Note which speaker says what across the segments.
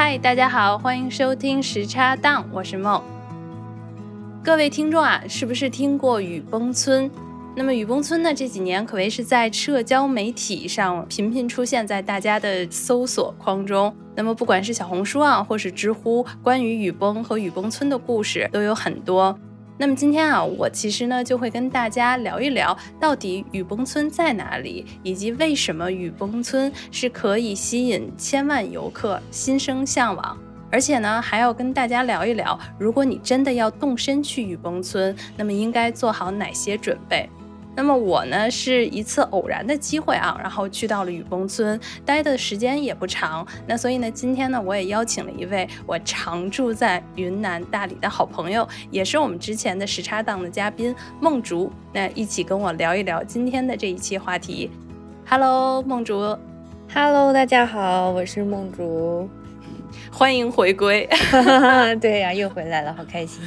Speaker 1: 嗨，大家好，欢迎收听时差档，我是梦。各位听众啊，是不是听过雨崩村？那么雨崩村呢，这几年可谓是在社交媒体上频频出现在大家的搜索框中。那么不管是小红书啊，或是知乎，关于雨崩和雨崩村的故事都有很多。那么今天啊，我其实呢就会跟大家聊一聊，到底雨崩村在哪里，以及为什么雨崩村是可以吸引千万游客心生向往。而且呢，还要跟大家聊一聊，如果你真的要动身去雨崩村，那么应该做好哪些准备。那么我呢是一次偶然的机会啊，然后去到了雨崩村，待的时间也不长。那所以呢，今天呢我也邀请了一位我常住在云南大理的好朋友，也是我们之前的时差档的嘉宾梦竹，那一起跟我聊一聊今天的这一期话题。Hello，梦竹。
Speaker 2: Hello，大家好，我是梦竹，
Speaker 1: 欢迎回归。
Speaker 2: 对呀，又回来了，好开心。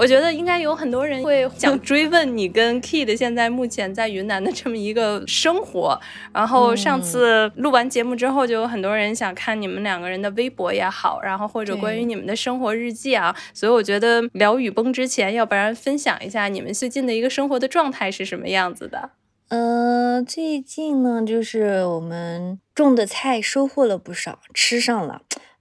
Speaker 1: 我觉得应该有很多人会想追问你跟 Kid 现在目前在云南的这么一个生活。然后上次录完节目之后，就有很多人想看你们两个人的微博也好，然后或者关于你们的生活日记啊。所以我觉得聊雨崩之前，要不然分享一下你们最近的一个生活的状态是什么样子的？
Speaker 2: 呃，最近呢，就是我们种的菜收获了不少，吃上了。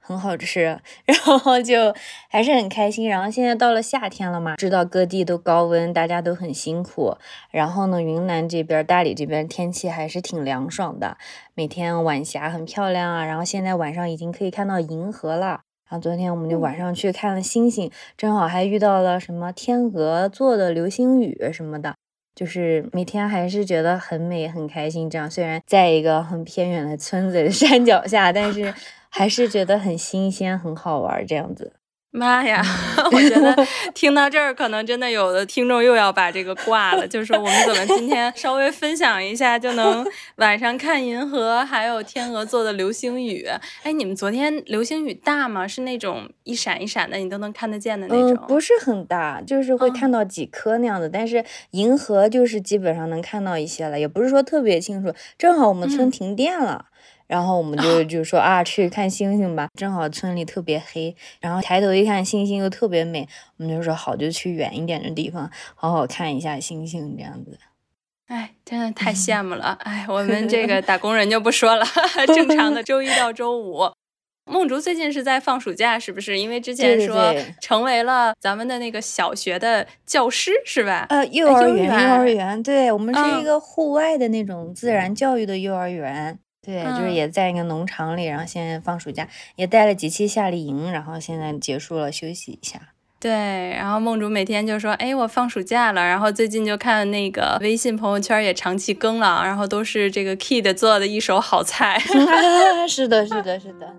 Speaker 2: 很好吃，然后就还是很开心。然后现在到了夏天了嘛，知道各地都高温，大家都很辛苦。然后呢，云南这边大理这边天气还是挺凉爽的，每天晚霞很漂亮啊。然后现在晚上已经可以看到银河了。然后昨天我们就晚上去看了星星，正好还遇到了什么天鹅座的流星雨什么的，就是每天还是觉得很美很开心。这样虽然在一个很偏远的村子 山脚下，但是。还是觉得很新鲜，很好玩这样子。
Speaker 1: 妈呀，我觉得 听到这儿，可能真的有的听众又要把这个挂了。就是说，我们怎么今天稍微分享一下，就能 晚上看银河，还有天鹅座的流星雨？哎，你们昨天流星雨大吗？是那种一闪一闪的，你都能看得见的那种？
Speaker 2: 嗯，不是很大，就是会看到几颗那样的。但是银河就是基本上能看到一些了，也不是说特别清楚。正好我们村停电了。然后我们就就说啊，去看星星吧。正好村里特别黑，然后抬头一看，星星又特别美。我们就说好，就去远一点的地方，好好看一下星星，这样子。
Speaker 1: 哎，真的太羡 慕了。哎，我们这个打工人就不说了，正常的周一到周五。梦竹最近是在放暑假，是不是？因为之前说成为了咱们的那个小学的教师，是吧？
Speaker 2: 呃，幼儿园，幼儿园，对我们是一个户外的那种自然教育的幼儿园。对，就是也在一个农场里，然后现在放暑假，也带了几期夏令营，然后现在结束了，休息一下。
Speaker 1: 对，然后梦竹每天就说：“哎，我放暑假了。”然后最近就看那个微信朋友圈也长期更了，然后都是这个 Kid 做的一手好菜。
Speaker 2: 是的，是的，是的。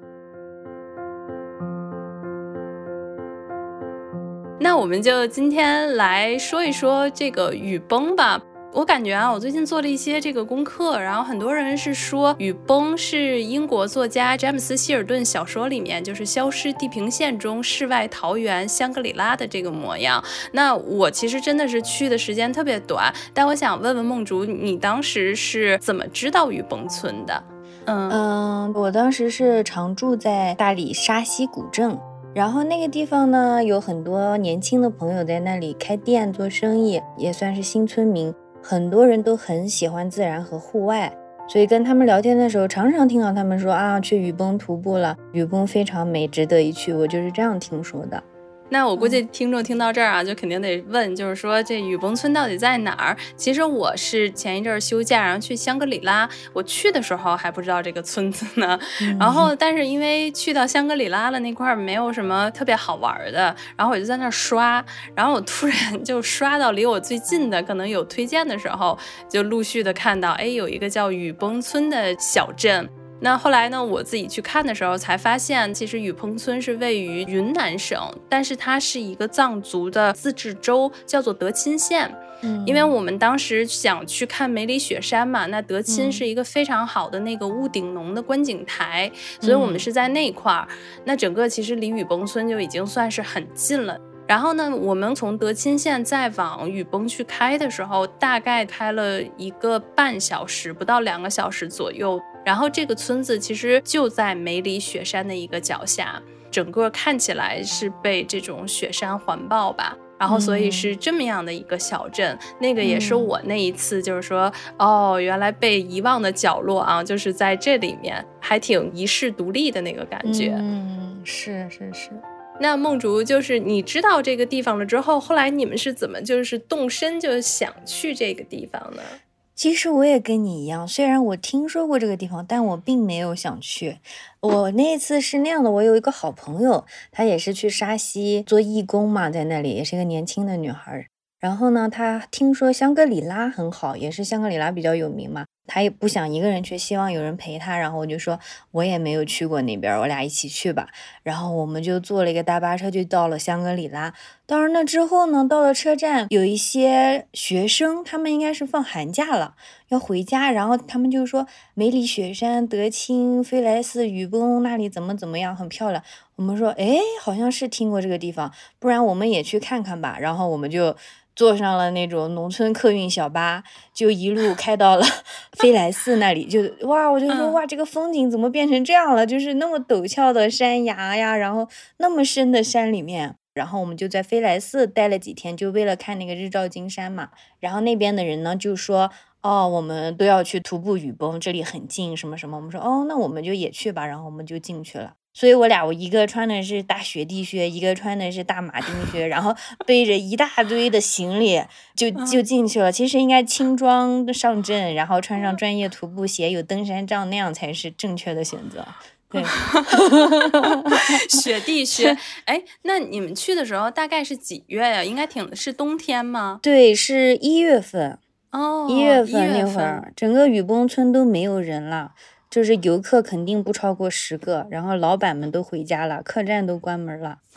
Speaker 1: 那我们就今天来说一说这个雨崩吧。我感觉啊，我最近做了一些这个功课，然后很多人是说雨崩是英国作家詹姆斯希尔顿小说里面就是《消失地平线》中世外桃源香格里拉的这个模样。那我其实真的是去的时间特别短，但我想问问梦竹，你当时是怎么知道雨崩村的？
Speaker 2: 嗯嗯，我当时是常住在大理沙溪古镇，然后那个地方呢有很多年轻的朋友在那里开店做生意，也算是新村民。很多人都很喜欢自然和户外，所以跟他们聊天的时候，常常听到他们说啊，去雨崩徒步了，雨崩非常美，值得一去。我就是这样听说的。
Speaker 1: 那我估计听众听到这儿啊，就肯定得问，就是说这雨崩村到底在哪儿？其实我是前一阵儿休假，然后去香格里拉。我去的时候还不知道这个村子呢。然后，但是因为去到香格里拉了那块儿没有什么特别好玩的，然后我就在那儿刷。然后我突然 就刷到离我最近的，可能有推荐的时候，就陆续的看到，哎，有一个叫雨崩村的小镇。那后来呢？我自己去看的时候才发现，其实雨崩村是位于云南省，但是它是一个藏族的自治州，叫做德钦县。嗯，因为我们当时想去看梅里雪山嘛，那德钦是一个非常好的那个雾顶农的观景台，所以我们是在那块儿。那整个其实离雨崩村就已经算是很近了。然后呢，我们从德钦县再往雨崩去开的时候，大概开了一个半小时，不到两个小时左右。然后这个村子其实就在梅里雪山的一个脚下，整个看起来是被这种雪山环抱吧。然后，所以是这么样的一个小镇，那个也是我那一次，就是说，哦，原来被遗忘的角落啊，就是在这里面，还挺遗世独立的那个感觉。
Speaker 2: 嗯，是是是。
Speaker 1: 那梦竹，就是你知道这个地方了之后，后来你们是怎么就是动身就想去这个地方呢？
Speaker 2: 其实我也跟你一样，虽然我听说过这个地方，但我并没有想去。我那次是那样的，我有一个好朋友，她也是去沙溪做义工嘛，在那里也是一个年轻的女孩。然后呢，她听说香格里拉很好，也是香格里拉比较有名嘛。他也不想一个人去，希望有人陪他。然后我就说，我也没有去过那边，我俩一起去吧。然后我们就坐了一个大巴车，就到了香格里拉。到了那之后呢，到了车站，有一些学生，他们应该是放寒假了，要回家。然后他们就说，梅里雪山、德钦、飞来寺、雨崩那里怎么怎么样，很漂亮。我们说，哎，好像是听过这个地方，不然我们也去看看吧。然后我们就。坐上了那种农村客运小巴，就一路开到了飞来寺那里。就哇，我就说哇，这个风景怎么变成这样了？就是那么陡峭的山崖呀，然后那么深的山里面。然后我们就在飞来寺待了几天，就为了看那个日照金山嘛。然后那边的人呢就说，哦，我们都要去徒步雨崩，这里很近，什么什么。我们说，哦，那我们就也去吧。然后我们就进去了。所以我俩，我一个穿的是大雪地靴，一个穿的是大马丁靴，然后背着一大堆的行李就就进去了。其实应该轻装上阵，然后穿上专业徒步鞋，有登山杖，那样才是正确的选择。对，
Speaker 1: 雪地靴。哎，那你们去的时候大概是几月呀？应该挺是冬天吗？
Speaker 2: 对，是一月份。
Speaker 1: 哦，
Speaker 2: 一月份那会儿，整个雨崩村都没有人了。就是游客肯定不超过十个，然后老板们都回家了，客栈都关门了。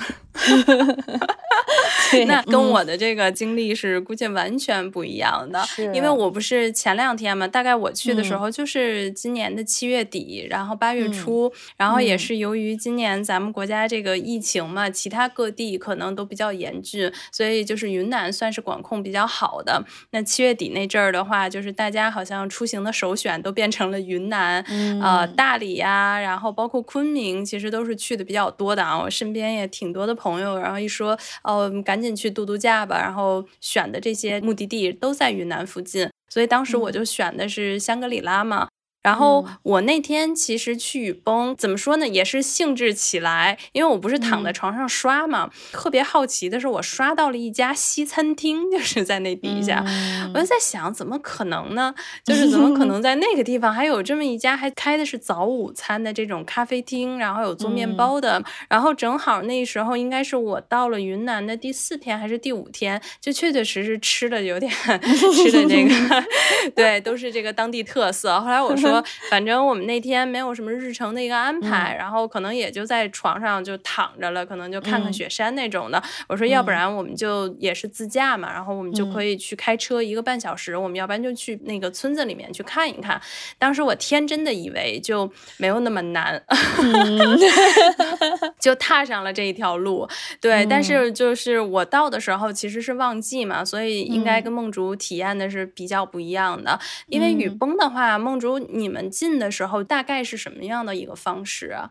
Speaker 1: 那跟我的这个经历是估计完全不一样的，因为我不是前两天嘛，大概我去的时候就是今年的七月底，然后八月初，然后也是由于今年咱们国家这个疫情嘛，其他各地可能都比较严峻，所以就是云南算是管控比较好的。那七月底那阵儿的话，就是大家好像出行的首选都变成了云南，呃，大理呀，然后包括昆明，其实都是去的比较多的啊。我身边也挺多的朋友，然后一说哦，赶紧去度度假吧，然后选的这些目的地都在云南附近，所以当时我就选的是香格里拉嘛。然后我那天其实去雨崩，怎么说呢，也是兴致起来，因为我不是躺在床上刷嘛，特别好奇的是，我刷到了一家西餐厅，就是在那底下，我就在想，怎么可能呢？就是怎么可能在那个地方还有这么一家还开的是早午餐的这种咖啡厅，然后有做面包的，然后正好那时候应该是我到了云南的第四天还是第五天，就确确实实吃的有点 吃的这个，对，都是这个当地特色。后来我说。反正我们那天没有什么日程的一个安排，然后可能也就在床上就躺着了，可能就看看雪山那种的。我说，要不然我们就也是自驾嘛，然后我们就可以去开车一个半小时，我们要不然就去那个村子里面去看一看。当时我天真的以为就没有那么难，就踏上了这一条路。对，但是就是我到的时候其实是旺季嘛，所以应该跟梦竹体验的是比较不一样的。因为雨崩的话，梦竹你。你们进的时候大概是什么样的一个方式啊？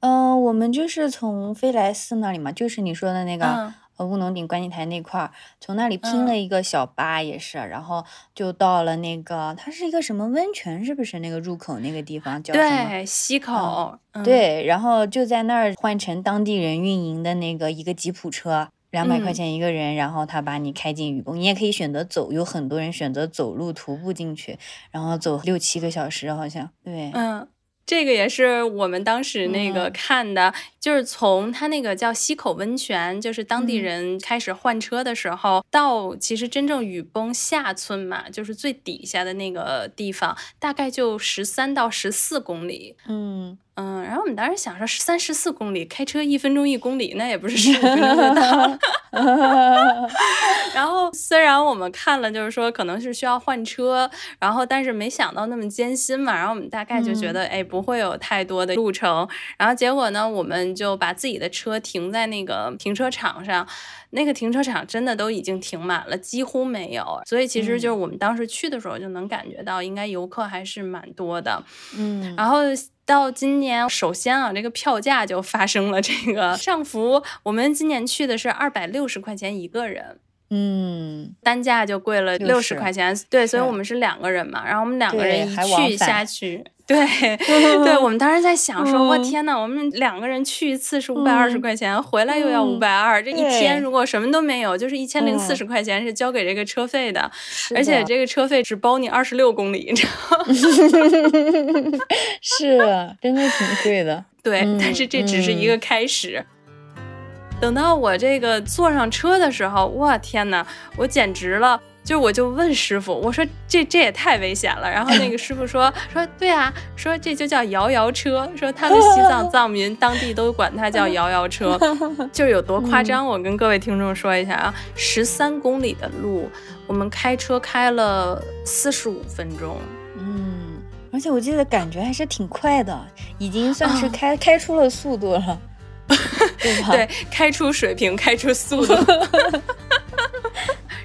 Speaker 2: 嗯，我们就是从飞来寺那里嘛，就是你说的那个呃乌龙顶观景台那块儿，从那里拼了一个小巴也是，然后就到了那个它是一个什么温泉，是不是那个入口那个地方叫什
Speaker 1: 么？对，西口。
Speaker 2: 对，然后就在那儿换成当地人运营的那个一个吉普车。两百块钱一个人，然后他把你开进雨崩，你也可以选择走，有很多人选择走路徒步进去，然后走六七个小时，好像对，
Speaker 1: 嗯。这个也是我们当时那个看的，就是从他那个叫溪口温泉，就是当地人开始换车的时候，到其实真正雨崩下村嘛，就是最底下的那个地方，大概就十三到十四公里。
Speaker 2: 嗯
Speaker 1: 嗯，然后我们当时想说，十三十四公里开车一分钟一公里，那也不是十五分钟就到。然后虽然我们看了，就是说可能是需要换车，然后但是没想到那么艰辛嘛。然后我们大概就觉得，哎，不会有太多的路程。然后结果呢，我们就把自己的车停在那个停车场上。那个停车场真的都已经停满了，几乎没有。所以其实就是我们当时去的时候就能感觉到，应该游客还是蛮多的。
Speaker 2: 嗯，
Speaker 1: 然后到今年，首先啊，这个票价就发生了这个上浮。我们今年去的是二百六十块钱一个人。
Speaker 2: 嗯，
Speaker 1: 单价就贵了六十块钱，对，所以我们是两个人嘛，然后我们两个人一去下去，对，对，我们当时在想说，我天呐，我们两个人去一次是五百二十块钱，回来又要五百二，这一天如果什么都没有，就是一千零四十块钱是交给这个车费的，而且这个车费只包你二十六公里，你知道吗？
Speaker 2: 是，真的挺贵的。
Speaker 1: 对，但是这只是一个开始。等到我这个坐上车的时候，我天呐，我简直了！就我就问师傅，我说这这也太危险了。然后那个师傅说 说对啊，说这就叫摇摇车，说他们西藏 藏民当地都管它叫摇摇车，就有多夸张。我跟各位听众说一下啊，十三公里的路，我们开车开了四十五分钟。
Speaker 2: 嗯，而且我记得感觉还是挺快的，已经算是开开出了速度了。
Speaker 1: 对，开出水平，开出速度。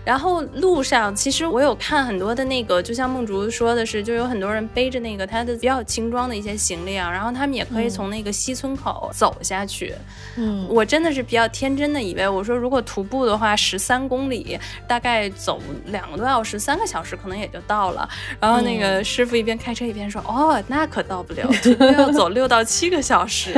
Speaker 1: 然后路上，其实我有看很多的那个，就像梦竹说的是，就有很多人背着那个他的比较轻装的一些行李啊，然后他们也可以从那个西村口走下去。
Speaker 2: 嗯，
Speaker 1: 我真的是比较天真的以为，我说如果徒步的话，十三公里大概走两个多小时，三个小时可能也就到了。然后那个师傅一边开车一边说：“哦，那可到不了，徒步要走六到七个小时。”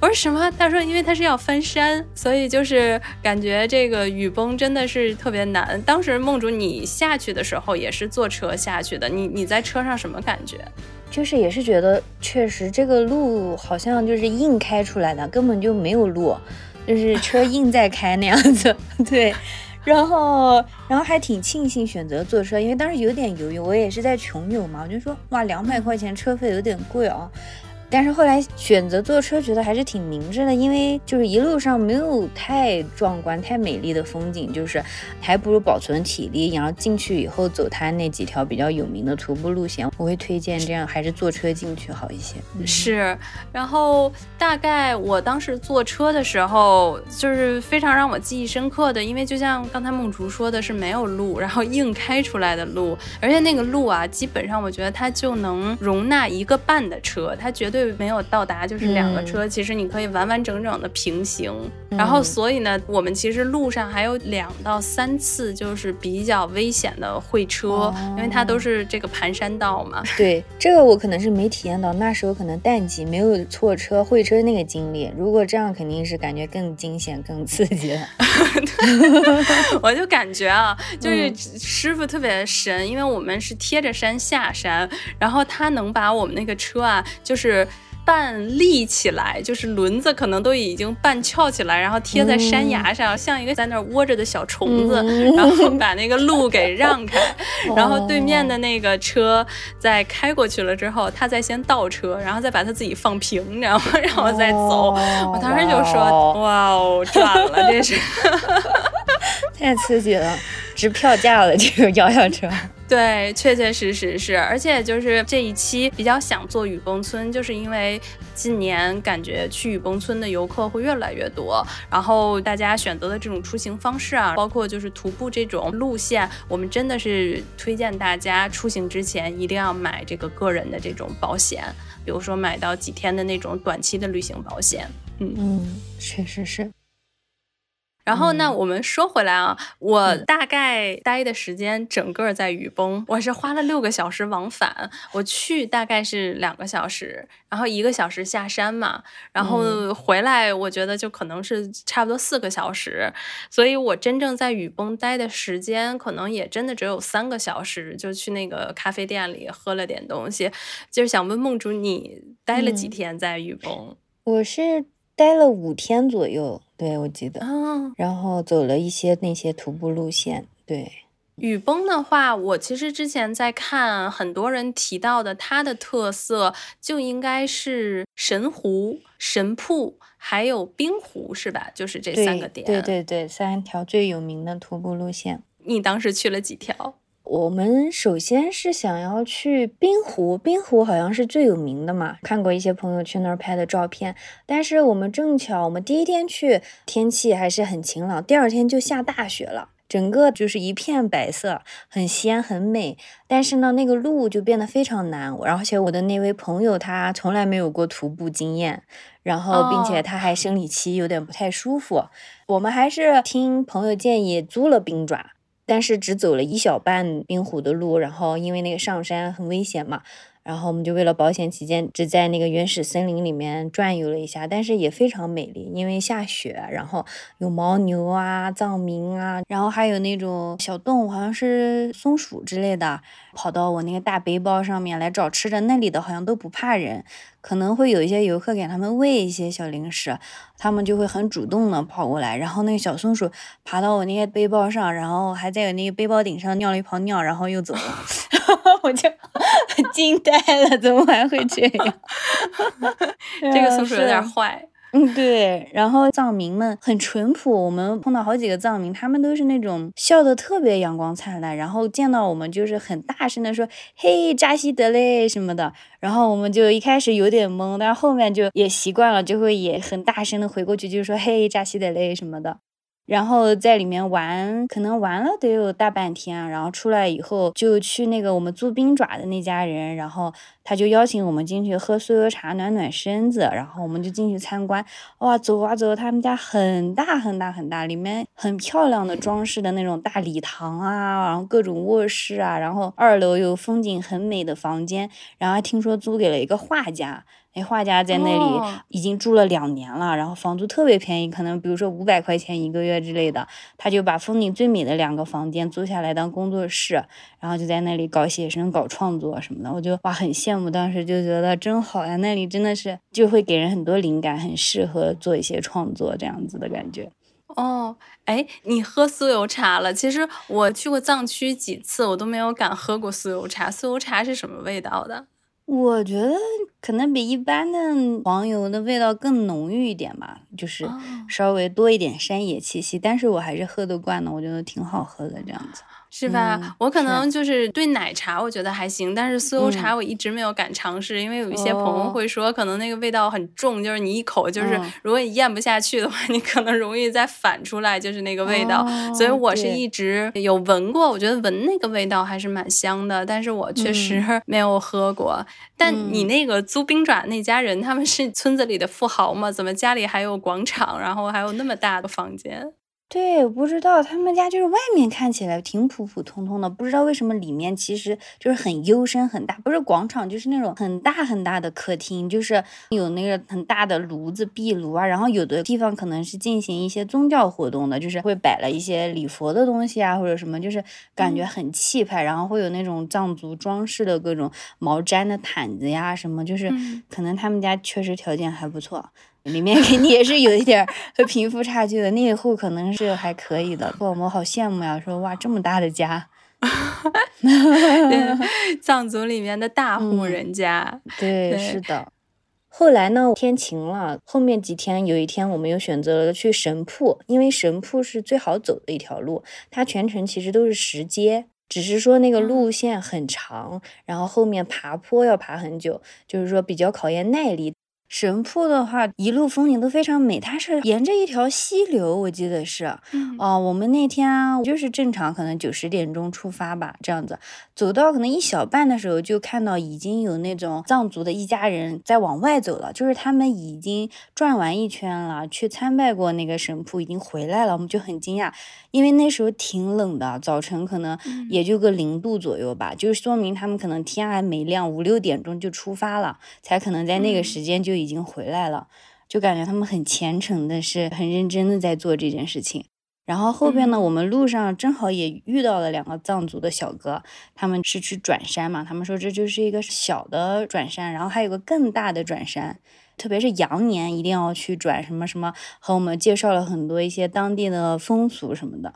Speaker 1: 我说什么？他说因为他是要翻山，所以就是感觉这个雨崩真的是特别难。当时梦竹，你下去的时候也是坐车下去的，你你在车上什么感觉？
Speaker 2: 就是也是觉得确实这个路好像就是硬开出来的，根本就没有路，就是车硬在开那样子。对，然后然后还挺庆幸选择坐车，因为当时有点犹豫，我也是在穷游嘛，我就说哇，两百块钱车费有点贵啊。但是后来选择坐车，觉得还是挺明智的，因为就是一路上没有太壮观、太美丽的风景，就是还不如保存体力，然后进去以后走它那几条比较有名的徒步路线。我会推荐这样，还是坐车进去好一些。
Speaker 1: 是，然后大概我当时坐车的时候，就是非常让我记忆深刻的，因为就像刚才梦竹说的是没有路，然后硬开出来的路，而且那个路啊，基本上我觉得它就能容纳一个半的车，它绝对。没有到达，就是两个车，其实你可以完完整整的平行。然后，所以呢，我们其实路上还有两到三次就是比较危险的会车，因为它都是这个盘山道嘛。
Speaker 2: 对，这个我可能是没体验到，那时候可能淡季，没有错车会车那个经历。如果这样，肯定是感觉更惊险、更刺激了。
Speaker 1: 我就感觉啊，就是师傅特别神，因为我们是贴着山下山，然后他能把我们那个车啊，就是。半立起来，就是轮子可能都已经半翘起来，然后贴在山崖上，像一个在那儿窝着的小虫子，然后把那个路给让开，然后对面的那个车在开过去了之后，他再先倒车，然后再把他自己放平，然后然后再走。我当时就说：“哇哦，赚了，这是。
Speaker 2: 太刺激了，值票价了，这个摇摇车。”
Speaker 1: 对，确确实实是，而且就是这一期比较想做雨崩村，就是因为近年感觉去雨崩村的游客会越来越多，然后大家选择的这种出行方式啊，包括就是徒步这种路线，我们真的是推荐大家出行之前一定要买这个个人的这种保险，比如说买到几天的那种短期的旅行保险。
Speaker 2: 嗯嗯，确实是。
Speaker 1: 然后那我们说回来啊，我大概待的时间整个在雨崩，我是花了六个小时往返。我去大概是两个小时，然后一个小时下山嘛，然后回来我觉得就可能是差不多四个小时。所以我真正在雨崩待的时间可能也真的只有三个小时，就去那个咖啡店里喝了点东西。就是想问梦竹，你待了几天在雨崩？
Speaker 2: 我是待了五天左右。对，我记得，然后走了一些那些徒步路线。对，
Speaker 1: 雨崩的话，我其实之前在看很多人提到的，它的特色就应该是神湖、神瀑还有冰湖，是吧？就是这三个点。
Speaker 2: 对对对，三条最有名的徒步路线。
Speaker 1: 你当时去了几条？
Speaker 2: 我们首先是想要去冰湖，冰湖好像是最有名的嘛，看过一些朋友去那儿拍的照片。但是我们正巧，我们第一天去天气还是很晴朗，第二天就下大雪了，整个就是一片白色，很鲜很美。但是呢，那个路就变得非常难，而且我的那位朋友他从来没有过徒步经验，然后并且他还生理期有点不太舒服。我们还是听朋友建议租了冰爪。但是只走了一小半冰湖的路，然后因为那个上山很危险嘛。然后我们就为了保险起见，只在那个原始森林里面转悠了一下，但是也非常美丽，因为下雪，然后有牦牛啊、藏民啊，然后还有那种小动物，好像是松鼠之类的，跑到我那个大背包上面来找吃的。那里的好像都不怕人，可能会有一些游客给他们喂一些小零食，他们就会很主动的跑过来。然后那个小松鼠爬到我那个背包上，然后还在我那个背包顶上尿了一泡尿，然后又走了。我就 惊呆了，怎么还会这样？
Speaker 1: 这个松鼠有点坏。
Speaker 2: 嗯，对。然后藏民们很淳朴，我们碰到好几个藏民，他们都是那种笑得特别阳光灿烂，然后见到我们就是很大声的说“嘿，扎西德勒”什么的。然后我们就一开始有点懵，但后面就也习惯了，就会也很大声的回过去，就是说“嘿，扎西德勒”什么的。然后在里面玩，可能玩了得有大半天，然后出来以后就去那个我们租冰爪的那家人，然后他就邀请我们进去喝酥油茶暖暖身子，然后我们就进去参观。哇，走啊走，他们家很大很大很大，里面很漂亮的装饰的那种大礼堂啊，然后各种卧室啊，然后二楼有风景很美的房间，然后还听说租给了一个画家。那画家在那里已经住了两年了，然后房租特别便宜，可能比如说五百块钱一个月之类的，他就把风景最美的两个房间租下来当工作室，然后就在那里搞写生、搞创作什么的。我就哇很羡慕，当时就觉得真好呀，那里真的是就会给人很多灵感，很适合做一些创作这样子的感觉。
Speaker 1: 哦，哎，你喝酥油茶了？其实我去过藏区几次，我都没有敢喝过酥油茶。酥油茶是什么味道的？
Speaker 2: 我觉得可能比一般的黄油的味道更浓郁一点吧，就是稍微多一点山野气息，但是我还是喝得惯的，我觉得挺好喝的这样子。
Speaker 1: 是吧？我可能就是对奶茶我觉得还行，但是酥油茶我一直没有敢尝试，因为有一些朋友会说可能那个味道很重，就是你一口就是如果你咽不下去的话，你可能容易再反出来，就是那个味道。所以我是一直有闻过，我觉得闻那个味道还是蛮香的，但是我确实没有喝过。但你那个租冰爪那家人，他们是村子里的富豪吗？怎么家里还有广场，然后还有那么大的房间？
Speaker 2: 对，我不知道他们家就是外面看起来挺普普通通的，不知道为什么里面其实就是很幽深很大，不是广场就是那种很大很大的客厅，就是有那个很大的炉子壁炉啊，然后有的地方可能是进行一些宗教活动的，就是会摆了一些礼佛的东西啊或者什么，就是感觉很气派，然后会有那种藏族装饰的各种毛毡的毯子呀什么，就是可能他们家确实条件还不错。里面肯定也是有一点和贫富差距的，那一户可能是还可以的。我们好羡慕呀，说哇这么大的家，
Speaker 1: 藏族里面的大户人家。
Speaker 2: 对，是的。后来呢，天晴了，后面几天有一天我们又选择了去神瀑，因为神瀑是最好走的一条路，它全程其实都是石阶，只是说那个路线很长，然后后面爬坡要爬很久，就是说比较考验耐力。神瀑的话，一路风景都非常美。它是沿着一条溪流，我记得是，哦，我们那天就是正常，可能九十点钟出发吧，这样子，走到可能一小半的时候，就看到已经有那种藏族的一家人在往外走了，就是他们已经转完一圈了，去参拜过那个神瀑，已经回来了。我们就很惊讶，因为那时候挺冷的，早晨可能也就个零度左右吧，就是说明他们可能天还没亮，五六点钟就出发了，才可能在那个时间就。已经回来了，就感觉他们很虔诚的，是很认真的在做这件事情。然后后边呢，我们路上正好也遇到了两个藏族的小哥，他们是去转山嘛，他们说这就是一个小的转山，然后还有个更大的转山，特别是羊年一定要去转什么什么，和我们介绍了很多一些当地的风俗什么的。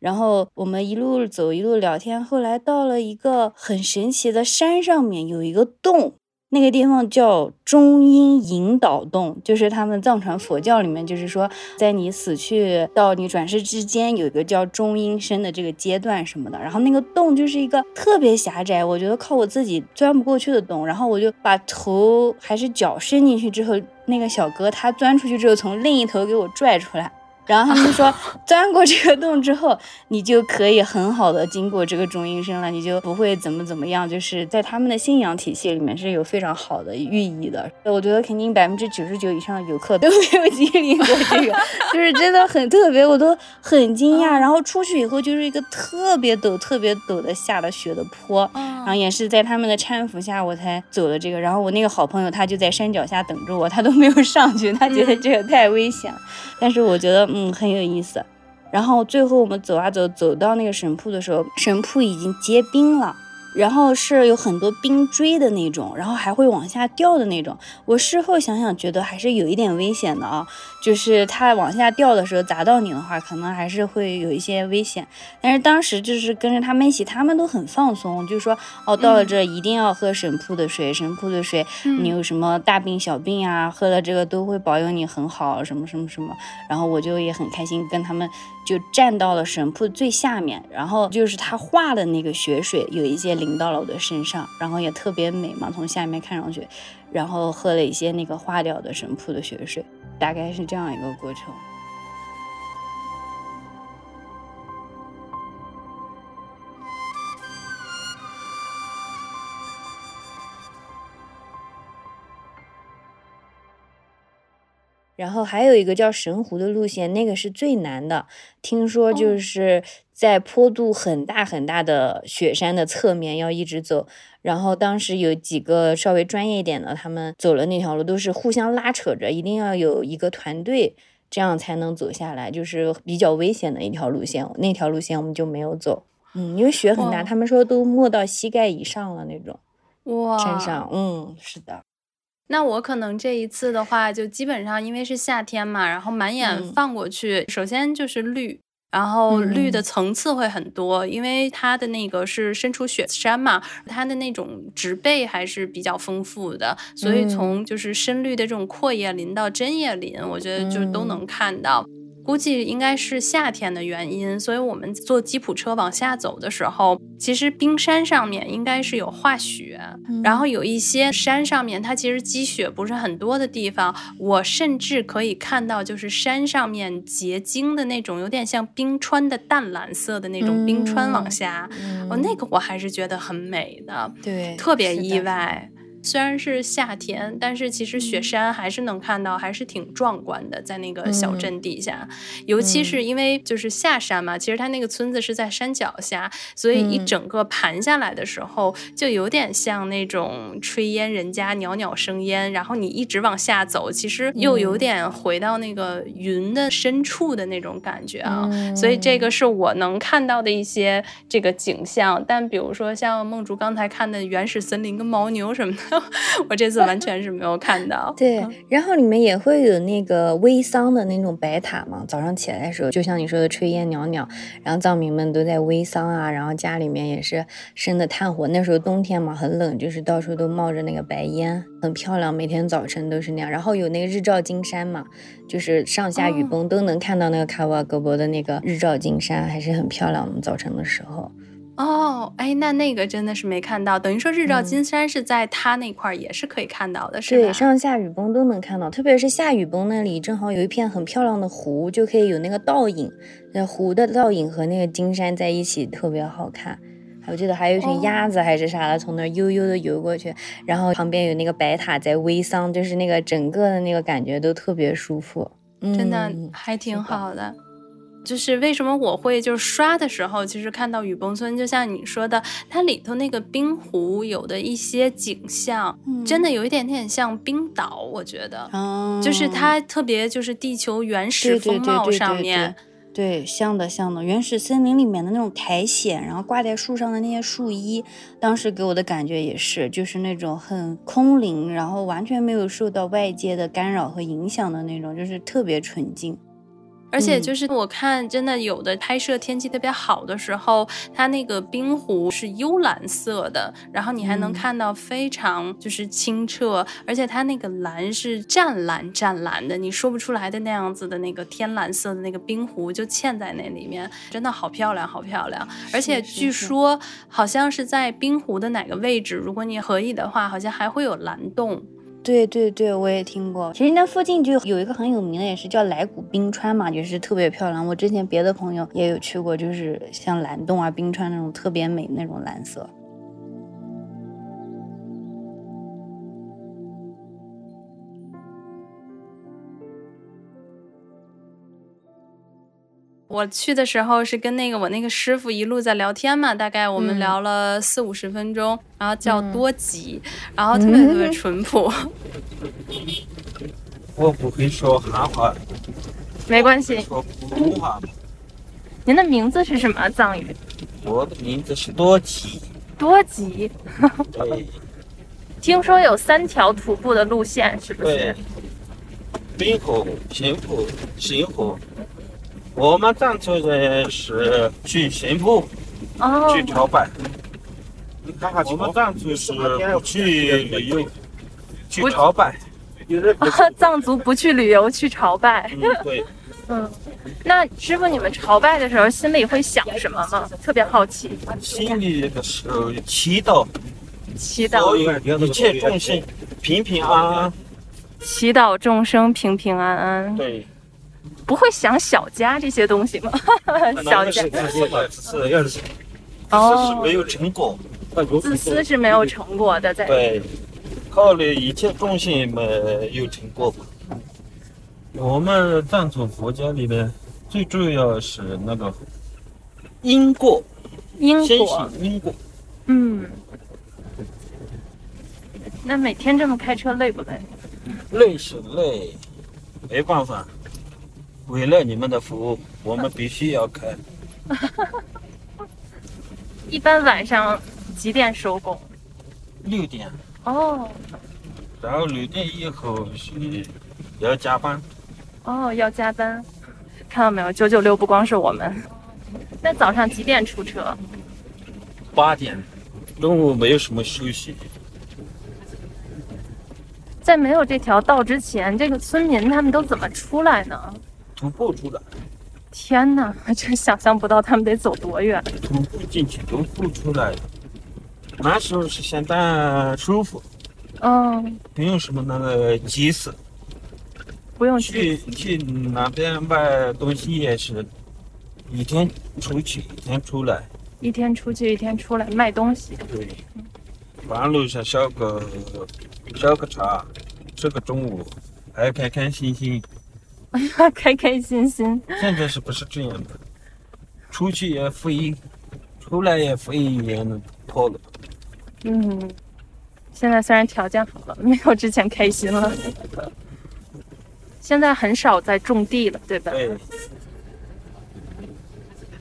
Speaker 2: 然后我们一路走一路聊天，后来到了一个很神奇的山上面，有一个洞。那个地方叫中阴引导洞，就是他们藏传佛教里面，就是说在你死去到你转世之间，有一个叫中阴身的这个阶段什么的。然后那个洞就是一个特别狭窄，我觉得靠我自己钻不过去的洞。然后我就把头还是脚伸进去之后，那个小哥他钻出去之后，从另一头给我拽出来。然后他们说，钻过这个洞之后，你就可以很好的经过这个中阴身了，你就不会怎么怎么样。就是在他们的信仰体系里面是有非常好的寓意的。我觉得肯定百分之九十九以上的游客都没有经历过这个，就是真的很特别，我都很惊讶。然后出去以后就是一个特别陡、特别陡的下了雪的坡，然后也是在他们的搀扶下我才走了这个。然后我那个好朋友他就在山脚下等着我，他都没有上去，他觉得这个太危险了。但是我觉得，嗯，嗯很有意思。然后最后我们走啊走，走到那个神铺的时候，神铺已经结冰了。然后是有很多冰锥的那种，然后还会往下掉的那种。我事后想想，觉得还是有一点危险的啊，就是它往下掉的时候砸到你的话，可能还是会有一些危险。但是当时就是跟着他们一起，他们都很放松，就说哦，到了这一定要喝神瀑的水，神瀑的水，你有什么大病小病啊，喝了这个都会保佑你很好，什么什么什么。然后我就也很开心，跟他们就站到了神瀑最下面，然后就是他画的那个雪水，有一些。淋到了我的身上，然后也特别美嘛，从下面看上去，然后喝了一些那个化掉的神瀑的雪水，大概是这样一个过程。然后还有一个叫神湖的路线，那个是最难的，听说就是。在坡度很大很大的雪山的侧面要一直走，然后当时有几个稍微专业一点的，他们走了那条路都是互相拉扯着，一定要有一个团队，这样才能走下来，就是比较危险的一条路线。那条路线我们就没有走，嗯，因为雪很大，他们说都没到膝盖以上了那种。
Speaker 1: 哇，
Speaker 2: 身上，嗯，是的。
Speaker 1: 那我可能这一次的话，就基本上因为是夏天嘛，然后满眼放过去，首先就是绿。然后绿的层次会很多，因为它的那个是身处雪山嘛，它的那种植被还是比较丰富的，所以从就是深绿的这种阔叶林到针叶林，我觉得就都能看到。估计应该是夏天的原因，所以我们坐吉普车往下走的时候，其实冰山上面应该是有化雪，然后有一些山上面它其实积雪不是很多的地方，我甚至可以看到就是山上面结晶的那种，有点像冰川的淡蓝色的那种冰川往下，哦，那个我还是觉得很美的，
Speaker 2: 对，
Speaker 1: 特别意外。虽然是夏天，但是其实雪山还是能看到，还是挺壮观的，在那个小镇底下。尤其是因为就是下山嘛，其实它那个村子是在山脚下，所以一整个盘下来的时候，就有点像那种炊烟人家袅袅生烟，然后你一直往下走，其实又有点回到那个云的深处的那种感觉啊。所以这个是我能看到的一些这个景象。但比如说像梦竹刚才看的原始森林跟牦牛什么的。我这次完全是没有看到。
Speaker 2: 对，然后里面也会有那个微桑的那种白塔嘛。早上起来的时候，就像你说的炊烟袅袅，然后藏民们都在微桑啊，然后家里面也是生的炭火。那时候冬天嘛，很冷，就是到处都冒着那个白烟，很漂亮。每天早晨都是那样。然后有那个日照金山嘛，就是上下雨崩都能看到那个卡瓦格博的那个日照金山，还是很漂亮的。早晨的时候。
Speaker 1: 哦，哎，那那个真的是没看到，等于说日照金山是在它那块儿也是可以看到的，是
Speaker 2: 吧？对，上下雨崩都能看到，特别是下雨崩那里，正好有一片很漂亮的湖，就可以有那个倒影，那湖的倒影和那个金山在一起，特别好看。我记得还有一群鸭子还是啥的，从那儿悠悠的游过去，然后旁边有那个白塔在微桑，就是那个整个的那个感觉都特别舒服，
Speaker 1: 真的还挺好的。就是为什么我会就是刷的时候，其实看到雨崩村，就像你说的，它里头那个冰湖有的一些景象，真的有一点点像冰岛，我觉得，就是它特别就是地球原始风貌上面，
Speaker 2: 对，像的像的，原始森林里面的那种苔藓，然后挂在树上的那些树衣，当时给我的感觉也是，就是那种很空灵，然后完全没有受到外界的干扰和影响的那种，就是特别纯净。
Speaker 1: 而且就是我看，真的有的拍摄天气特别好的时候，它那个冰湖是幽蓝色的，然后你还能看到非常就是清澈，而且它那个蓝是湛蓝湛蓝的，你说不出来的那样子的那个天蓝色的那个冰湖就嵌在那里面，真的好漂亮，好漂亮。而且据说好像是在冰湖的哪个位置，如果你可以的话，好像还会有蓝洞。
Speaker 2: 对对对，我也听过。其实那附近就有一个很有名的，也是叫莱古冰川嘛，就是特别漂亮。我之前别的朋友也有去过，就是像蓝洞啊、冰川那种特别美那种蓝色。
Speaker 1: 我去的时候是跟那个我那个师傅一路在聊天嘛，大概我们聊了四五十分钟，然后叫多吉，然后特别特别淳朴。
Speaker 3: 我不会说汉话，
Speaker 1: 没关系。
Speaker 3: 说普通话。
Speaker 1: 您的名字是什么藏语？
Speaker 3: 我的名字是多吉。
Speaker 1: 多吉。
Speaker 3: 对。
Speaker 1: 听说有三条徒步的路线，是不是？
Speaker 3: 对。冰河、仙湖、新湖。我们藏族人是去神瀑，去朝拜。我们藏族是不去旅游，去朝拜。
Speaker 1: 藏族不去旅游，去朝拜。
Speaker 3: 嗯，对。
Speaker 1: 嗯，那师傅，你们朝拜的时候心里会想什么吗？特别好奇。
Speaker 3: 心里的时候祈祷，
Speaker 1: 祈祷
Speaker 3: 一切众生平平安安。
Speaker 1: 祈祷众生平平安安。
Speaker 3: 对。
Speaker 1: 不会想小家这些东西吗？小家，
Speaker 3: 自私要是，哦，是没有成果，
Speaker 1: 自私是没有成果的，在
Speaker 3: 对，考虑一切众生没有成果。我们藏族佛教里面最重要是那个因果，
Speaker 1: 因果，
Speaker 3: 因果。
Speaker 1: 嗯，那每天这么开车累不累？
Speaker 3: 累是累，没办法。为了你们的服务，我们必须要开。
Speaker 1: 一般晚上几点收工？
Speaker 3: 六点。
Speaker 1: 哦。
Speaker 3: 然后六点以后是要加班。
Speaker 1: 哦，要加班。看到没有？九九六不光是我们。那早上几点出车？
Speaker 3: 八点。中午没有什么休息。
Speaker 1: 在没有这条道之前，这个村民他们都怎么出来呢？
Speaker 3: 徒步出来，
Speaker 1: 天哪！真 想象不到他们得走多远。
Speaker 3: 徒步进去，徒步出来，那时候是相当舒服。
Speaker 1: 嗯，
Speaker 3: 不用什么那个急死，
Speaker 1: 不用
Speaker 3: 去去哪边卖东西也是，一天出去一天出来，
Speaker 1: 一天出去一天出来卖东西。
Speaker 3: 对，半路上小个小个茶，吃个中午，还开开心心。
Speaker 1: 哎呀，开开心心。
Speaker 3: 现在是不是这样的？出去也费，出来也费，也能破了。
Speaker 1: 嗯，现在虽然条件好了，没有之前开心了。现在很少在种地了，对吧？
Speaker 3: 对。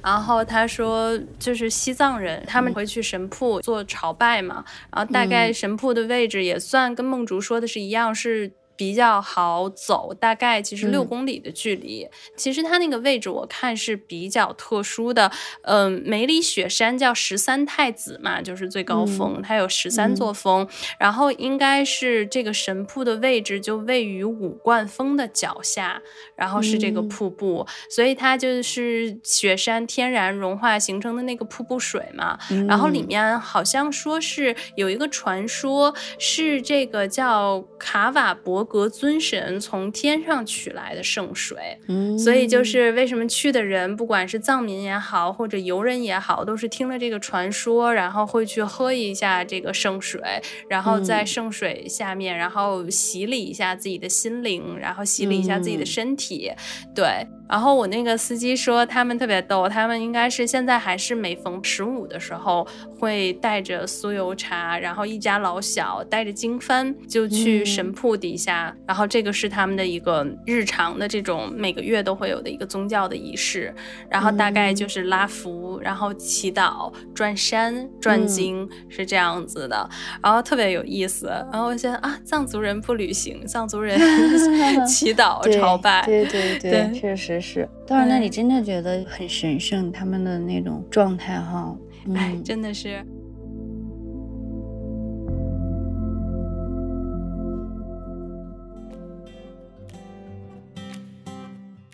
Speaker 1: 然后他说，就是西藏人，他们会去神铺做朝拜嘛。然后大概神铺的位置也算跟梦竹说的是一样，是。比较好走，大概其实六公里的距离。其实它那个位置我看是比较特殊的。嗯，梅里雪山叫十三太子嘛，就是最高峰，它有十三座峰。然后应该是这个神瀑的位置就位于五冠峰的脚下，然后是这个瀑布，所以它就是雪山天然融化形成的那个瀑布水嘛。然后里面好像说是有一个传说，是这个叫卡瓦博。格尊神从天上取来的圣水，嗯，所以就是为什么去的人，不管是藏民也好，或者游人也好，都是听了这个传说，然后会去喝一下这个圣水，然后在圣水下面，然后洗礼一下自己的心灵，然后洗礼一下自己的身体，对。然后我那个司机说，他们特别逗，他们应该是现在还是每逢十五的时候，会带着酥油茶，然后一家老小带着经幡就去神瀑底下，然后这个是他们的一个日常的这种每个月都会有的一个宗教的仪式，然后大概就是拉符，然后祈祷、转山、转经是这样子的，然后特别有意思。然后我觉得啊，藏族人不旅行，藏族人 祈祷朝拜，
Speaker 2: 对对对，确实。实是到了那里真的觉得很神圣，他们的那种状态哈，
Speaker 1: 哎，真的是。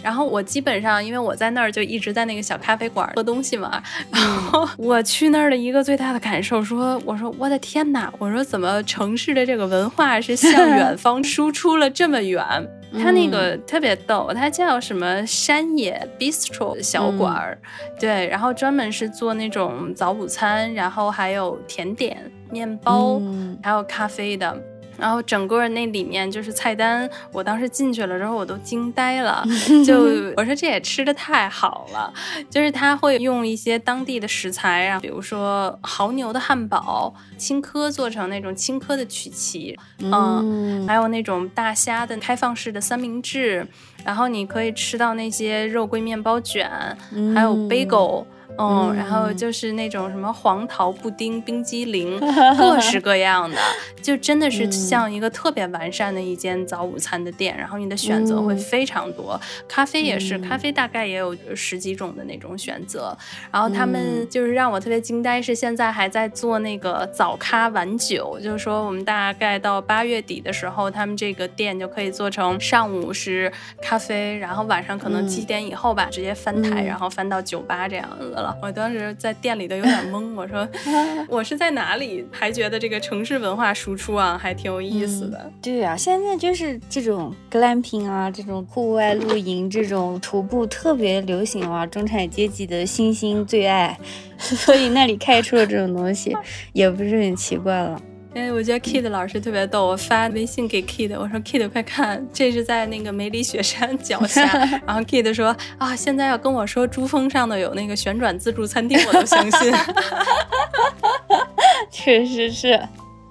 Speaker 1: 然后我基本上，因为我在那儿就一直在那个小咖啡馆喝东西嘛。然后我去那儿的一个最大的感受，说我说我的天哪，我说怎么城市的这个文化是向远方输出了这么远？它那个特别逗，它叫什么山野 bistro 小馆儿，对，然后专门是做那种早午餐，然后还有甜点、面包，还有咖啡的。然后整个那里面就是菜单，我当时进去了之后我都惊呆了，就我说这也吃的太好了，就是他会用一些当地的食材啊，比如说牦牛的汉堡，青稞做成那种青稞的曲奇，嗯，还有那种大虾的开放式的三明治，然后你可以吃到那些肉桂面包卷，还有 bagel。嗯，然后就是那种什么黄桃布丁、冰激凌，各式各样的，就真的是像一个特别完善的一间早午餐的店。然后你的选择会非常多，咖啡也是，咖啡大概也有十几种的那种选择。然后他们就是让我特别惊呆，是现在还在做那个早咖晚酒，就是说我们大概到八月底的时候，他们这个店就可以做成上午是咖啡，然后晚上可能七点以后吧，直接翻台，然后翻到酒吧这样子了。我当时在店里都有点懵，我说 我是在哪里？还觉得这个城市文化输出啊，还挺有意思的。
Speaker 2: 对啊，现在就是这种 glamping 啊，这种户外露营、这种徒步特别流行啊，中产阶级的新兴最爱，所以那里开出了这种东西，也不是很奇怪了。
Speaker 1: 哎，我觉得 Kid 老师特别逗。我发微信给 Kid，我说 Kid 快看，这是在那个梅里雪山脚下。然后 Kid 说啊，现在要跟我说珠峰上的有那个旋转自助餐厅，我都相信。
Speaker 2: 确实是。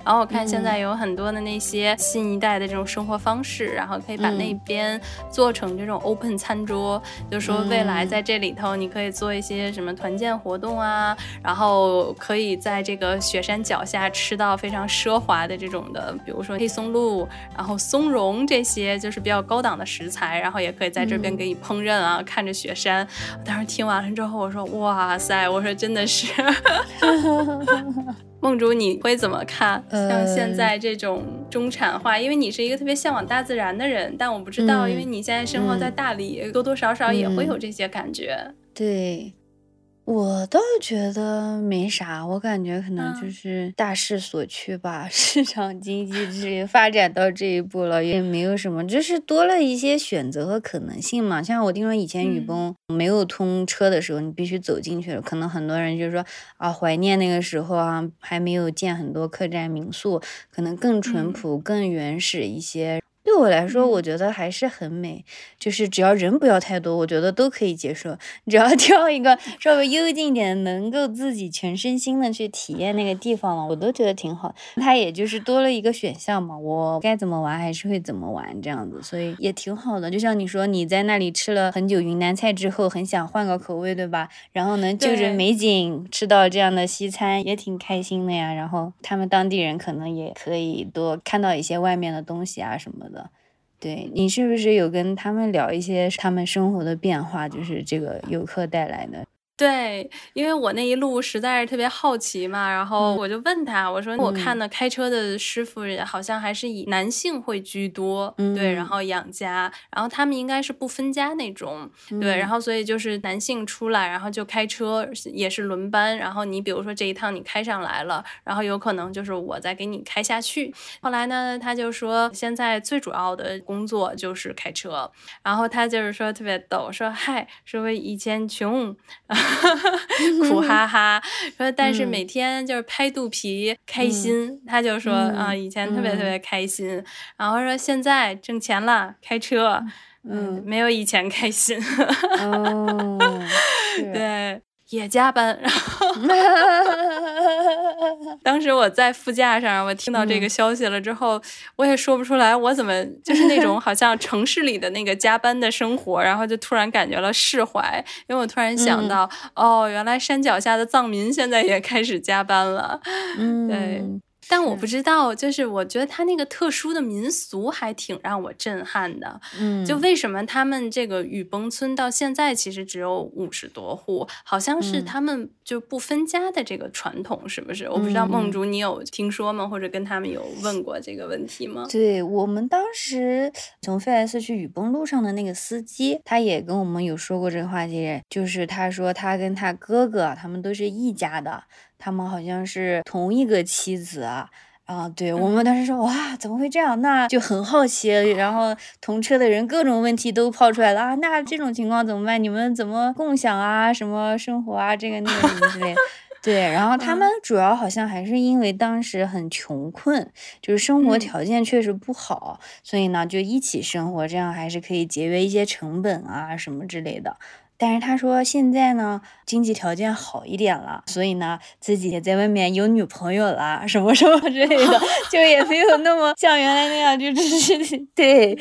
Speaker 1: 然后我看现在有很多的那些新一代的这种生活方式，然后可以把那边做成这种 open 餐桌，就说未来在这里头你可以做一些什么团建活动啊，然后可以在这个雪山脚下吃到非常奢华的这种的，比如说黑松露，然后松茸这些就是比较高档的食材，然后也可以在这边给你烹饪啊，看着雪山。当时听完了之后，我说哇塞，我说真的是。梦竹，你会怎么看？像现在这种中产化，因为你是一个特别向往大自然的人，但我不知道，因为你现在生活在大理，多多少少也会有这些感觉。
Speaker 2: 对。我倒觉得没啥，我感觉可能就是大势所趋吧，市场经济之类发展到这一步了，也没有什么，就是多了一些选择和可能性嘛。像我听说以前雨崩没有通车的时候，你必须走进去了，可能很多人就说啊，怀念那个时候啊，还没有建很多客栈民宿，可能更淳朴、更原始一些。对我来说，我觉得还是很美，就是只要人不要太多，我觉得都可以接受。只要挑一个稍微幽静点，能够自己全身心的去体验那个地方了，我都觉得挺好。它也就是多了一个选项嘛，我该怎么玩还是会怎么玩这样子，所以也挺好的。就像你说，你在那里吃了很久云南菜之后，很想换个口味，对吧？然后能就着美景吃到这样的西餐，也挺开心的呀。然后他们当地人可能也可以多看到一些外面的东西啊什么的。对你是不是有跟他们聊一些他们生活的变化？就是这个游客带来的。
Speaker 1: 对，因为我那一路实在是特别好奇嘛，然后我就问他，我说我看呢，开车的师傅好像还是以男性会居多，对，然后养家，然后他们应该是不分家那种，对，然后所以就是男性出来，然后就开车也是轮班，然后你比如说这一趟你开上来了，然后有可能就是我再给你开下去。后来呢，他就说现在最主要的工作就是开车，然后他就是说特别逗，说嗨，说以前穷。苦哈哈说，但是每天就是拍肚皮开心。他就说啊，以前特别特别开心，然后说现在挣钱了，开车，嗯，没有以前开心。
Speaker 2: 哦，
Speaker 1: 对。也加班，然后 当时我在副驾上，我听到这个消息了之后，我也说不出来我怎么就是那种 好像城市里的那个加班的生活，然后就突然感觉了释怀，因为我突然想到，哦，原来山脚下的藏民现在也开始加班了，
Speaker 2: 嗯，
Speaker 1: 对。但我不知道，就是我觉得他那个特殊的民俗还挺让我震撼的。嗯，就为什么他们这个雨崩村到现在其实只有五十多户，好像是他们就不分家的这个传统，是不是？我不知道梦竹你有听说吗？或者跟他们有问过这个问题吗？
Speaker 2: 对我们当时从费莱斯去雨崩路上的那个司机，他也跟我们有说过这个话题，就是他说他跟他哥哥他们都是一家的。他们好像是同一个妻子啊，啊，对我们当时说哇，怎么会这样？那就很好奇，然后同车的人各种问题都抛出来了啊，那这种情况怎么办？你们怎么共享啊？什么生活啊？这个那个什么之类。对，然后他们主要好像还是因为当时很穷困，就是生活条件确实不好，所以呢就一起生活，这样还是可以节约一些成本啊什么之类的。但是他说现在呢，经济条件好一点了，所以呢，自己也在外面有女朋友了，什么什么之类的，就也没有那么像原来那样，就只是 对。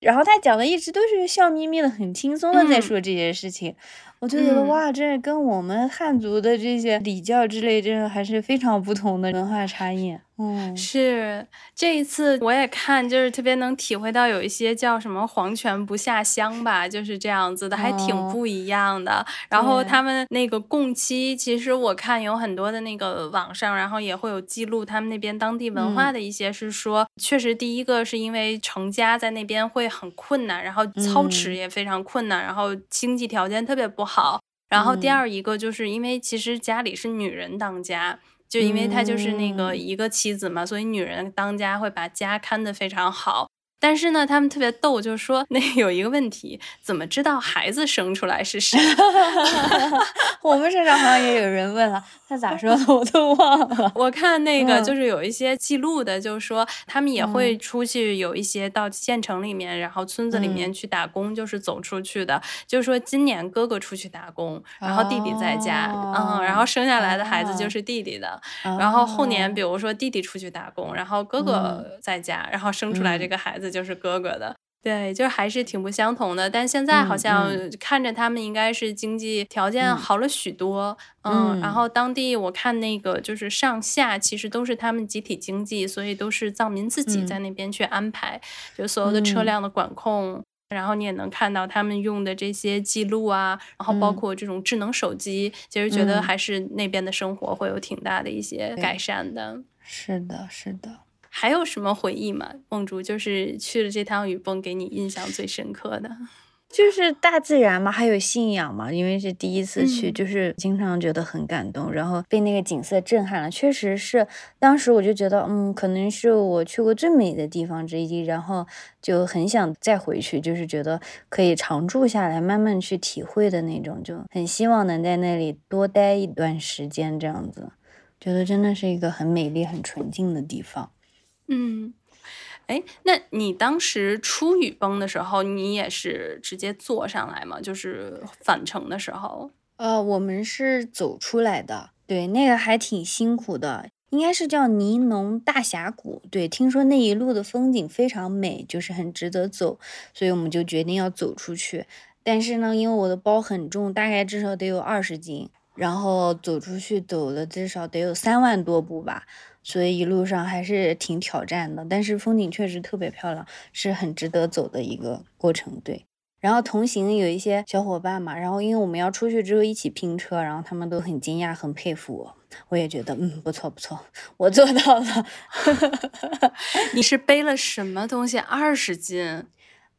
Speaker 2: 然后他讲的一直都是笑眯眯的，很轻松的在说这些事情。我就觉得哇，这跟我们汉族的这些礼教之类，这还是非常不同的文化差异。嗯，
Speaker 1: 是这一次我也看，就是特别能体会到有一些叫什么“黄泉不下乡”吧，就是这样子的，还挺不一样的。然后他们那个共妻，其实我看有很多的那个网上，然后也会有记录他们那边当地文化的一些，是说确实第一个是因为成家在那边会很困难，然后操持也非常困难，然后经济条件特别不好。然后第二一个就是因为其实家里是女人当家。就因为他就是那个一个妻子嘛，所以女人当家会把家看得非常好。但是呢，他们特别逗，就说那有一个问题，怎么知道孩子生出来是谁？
Speaker 2: 我们身上好像也有人问了，他咋说的我都忘了。
Speaker 1: 我看那个就是有一些记录的，就是说他们也会出去，有一些到县城里面，然后村子里面去打工，就是走出去的。就是说今年哥哥出去打工，然后弟弟在家，嗯，然后生下来的孩子就是弟弟的。然后后年比如说弟弟出去打工，然后哥哥在家，然后生出来这个孩子。就是哥哥的，对，就还是挺不相同的。但现在好像看着他们应该是经济条件好了许多，嗯，然后当地我看那个就是上下其实都是他们集体经济，所以都是藏民自己在那边去安排，就所有的车辆的管控，然后你也能看到他们用的这些记录啊，然后包括这种智能手机，其实觉得还是那边的生活会有挺大的一些改善的。
Speaker 2: 是的，是的。
Speaker 1: 还有什么回忆吗？梦竹就是去了这趟雨崩，给你印象最深刻的，
Speaker 2: 就是大自然嘛，还有信仰嘛。因为是第一次去，就是经常觉得很感动，然后被那个景色震撼了。确实是，当时我就觉得，嗯，可能是我去过最美的地方之一，然后就很想再回去，就是觉得可以常住下来，慢慢去体会的那种，就很希望能在那里多待一段时间，这样子，觉得真的是一个很美丽、很纯净的地方。
Speaker 1: 嗯，哎，那你当时出雨崩的时候，你也是直接坐上来吗？就是返程的时候？
Speaker 2: 呃，我们是走出来的，对，那个还挺辛苦的，应该是叫尼农大峡谷。对，听说那一路的风景非常美，就是很值得走，所以我们就决定要走出去。但是呢，因为我的包很重，大概至少得有二十斤，然后走出去走了至少得有三万多步吧。所以一路上还是挺挑战的，但是风景确实特别漂亮，是很值得走的一个过程。对，然后同行有一些小伙伴嘛，然后因为我们要出去之后一起拼车，然后他们都很惊讶，很佩服我，我也觉得嗯不错不错，我做到了。
Speaker 1: 你是背了什么东西？二十斤。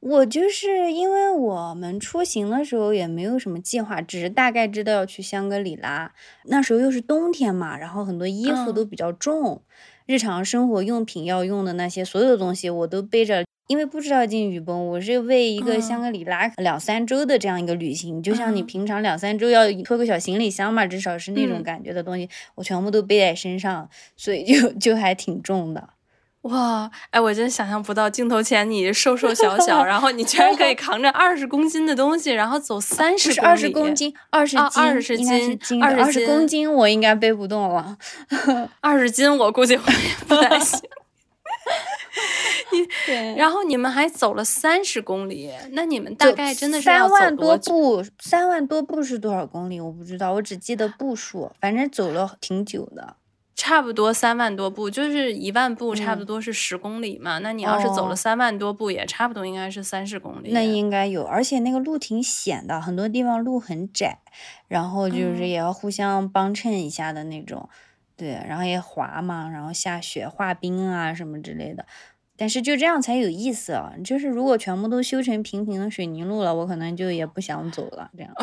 Speaker 2: 我就是因为我们出行的时候也没有什么计划，只是大概知道要去香格里拉。那时候又是冬天嘛，然后很多衣服都比较重，日常生活用品要用的那些所有的东西我都背着。因为不知道进雨崩，我是为一个香格里拉两三周的这样一个旅行，就像你平常两三周要拖个小行李箱嘛，至少是那种感觉的东西，我全部都背在身上，所以就就还挺重的。
Speaker 1: 哇，哎，我真想象不到镜头前你瘦瘦小小，然后你居然可以扛着二十公斤的东西，然后走三十公里。
Speaker 2: 二十公斤，二十斤，
Speaker 1: 二十
Speaker 2: 斤，
Speaker 1: 二
Speaker 2: 十公斤，我应该背不动了。
Speaker 1: 二十斤，我估计会不太行。
Speaker 2: 对，
Speaker 1: 然后你们还走了三十公里，那你们大概真的是
Speaker 2: 三万多步？三万多步是多少公里？我不知道，我只记得步数，反正走了挺久的。
Speaker 1: 差不多三万多步，就是一万步差不多是十公里嘛。那你要是走了三万多步，也差不多应该是三十公里。
Speaker 2: 那应该有，而且那个路挺险的，很多地方路很窄，然后就是也要互相帮衬一下的那种。对，然后也滑嘛，然后下雪、滑冰啊什么之类的。但是就这样才有意思啊！就是如果全部都修成平平的水泥路了，我可能就也不想走了。这样，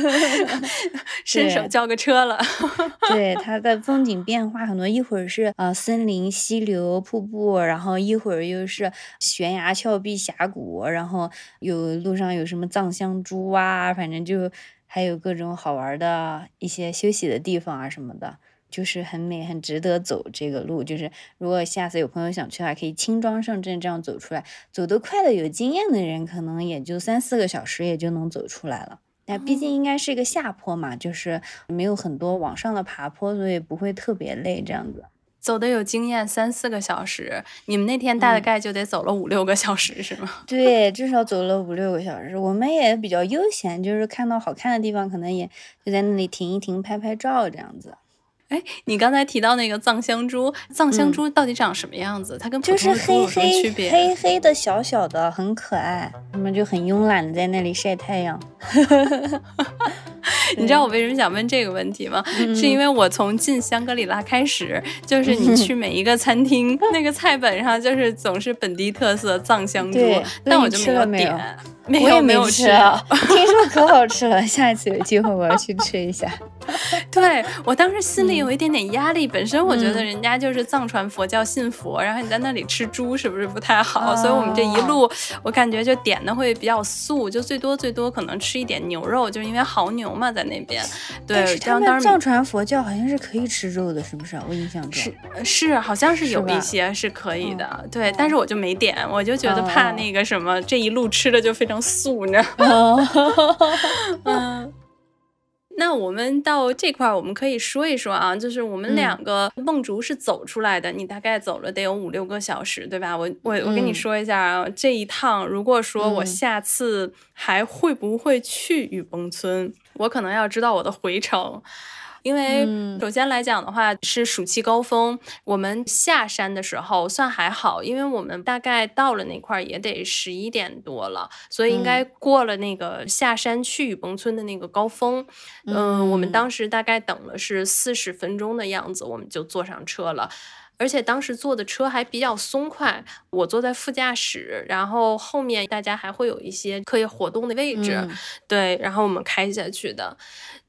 Speaker 1: 伸手叫个车了。
Speaker 2: 对，它的风景变化很多，一会儿是呃森林、溪流、瀑布，然后一会儿又是悬崖峭壁、峡谷，然后有路上有什么藏香猪啊，反正就还有各种好玩的一些休息的地方啊什么的。就是很美，很值得走这个路。就是如果下次有朋友想去的话，可以轻装上阵这样走出来。走得快的、有经验的人，可能也就三四个小时也就能走出来了。那毕竟应该是一个下坡嘛，就是没有很多往上的爬坡，所以不会特别累。这样子
Speaker 1: 走的有经验，三四个小时。你们那天大概就得走了五六个小时，是吗？
Speaker 2: 对，至少走了五六个小时。我们也比较悠闲，就是看到好看的地方，可能也就在那里停一停，拍拍照这样子。
Speaker 1: 哎，你刚才提到那个藏香猪，藏香猪到底长什么样子？它跟普
Speaker 2: 通
Speaker 1: 猪有什么区别？
Speaker 2: 黑黑的小小的，很可爱。它们就很慵懒的在那里晒太阳。
Speaker 1: 你知道我为什么想问这个问题吗？是因为我从进香格里拉开始，就是你去每一个餐厅，那个菜本上就是总是本地特色藏香猪，但我就
Speaker 2: 没有
Speaker 1: 点。
Speaker 2: 我也
Speaker 1: 没有
Speaker 2: 吃，听说可好吃了，下一次有机会我要去吃一下。
Speaker 1: 对我当时心里有一点点压力，本身我觉得人家就是藏传佛教信佛，然后你在那里吃猪是不是不太好？所以我们这一路我感觉就点的会比较素，就最多最多可能吃一点牛肉，就是因为牦牛嘛在那边。对，
Speaker 2: 他们藏传佛教好像是可以吃肉的，是不是？我印象中
Speaker 1: 是是，好像是有一些是可以的。对，但是我就没点，我就觉得怕那个什么，这一路吃的就非常。素呢？嗯，那我们到这块儿，我们可以说一说啊，就是我们两个梦竹是走出来的，你大概走了得有五六个小时，对吧？我我我跟你说一下啊，这一趟如果说我下次还会不会去雨崩村，我可能要知道我的回程。因为首先来讲的话是暑期高峰，我们下山的时候算还好，因为我们大概到了那块儿也得十一点多了，所以应该过了那个下山去雨崩村的那个高峰。嗯，我们当时大概等了是四十分钟的样子，我们就坐上车了，而且当时坐的车还比较松快，我坐在副驾驶，然后后面大家还会有一些可以活动的位置，对，然后我们开下去的。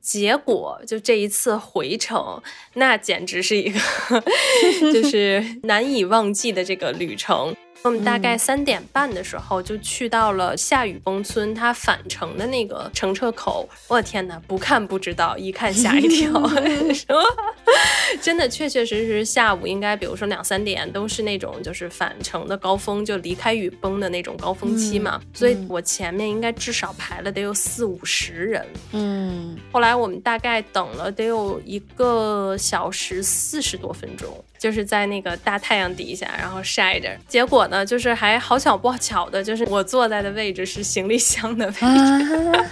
Speaker 1: 结果就这一次回程，那简直是一个 就是难以忘记的这个旅程。我们大概三点半的时候就去到了夏雨崩村，它返程的那个乘车口。我的天哪，不看不知道，一看吓一跳。说 真的，确确实实下午应该，比如说两三点都是那种就是返程的高峰，就离开雨崩的那种高峰期嘛。所以我前面应该至少排了得有四五十人。嗯，后来我们大概等了得有一个小时四十多分钟。就是在那个大太阳底下，然后晒着，结果呢，就是还好巧不巧的，就是我坐在的位置是行李箱的位置。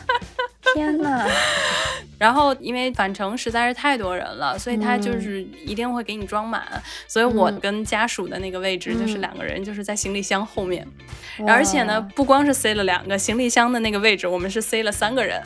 Speaker 2: 天哪！
Speaker 1: 然后因为返程实在是太多人了，所以他就是一定会给你装满。所以我跟家属的那个位置就是两个人，就是在行李箱后面。而且呢，不光是塞了两个行李箱的那个位置，我们是塞了三个人。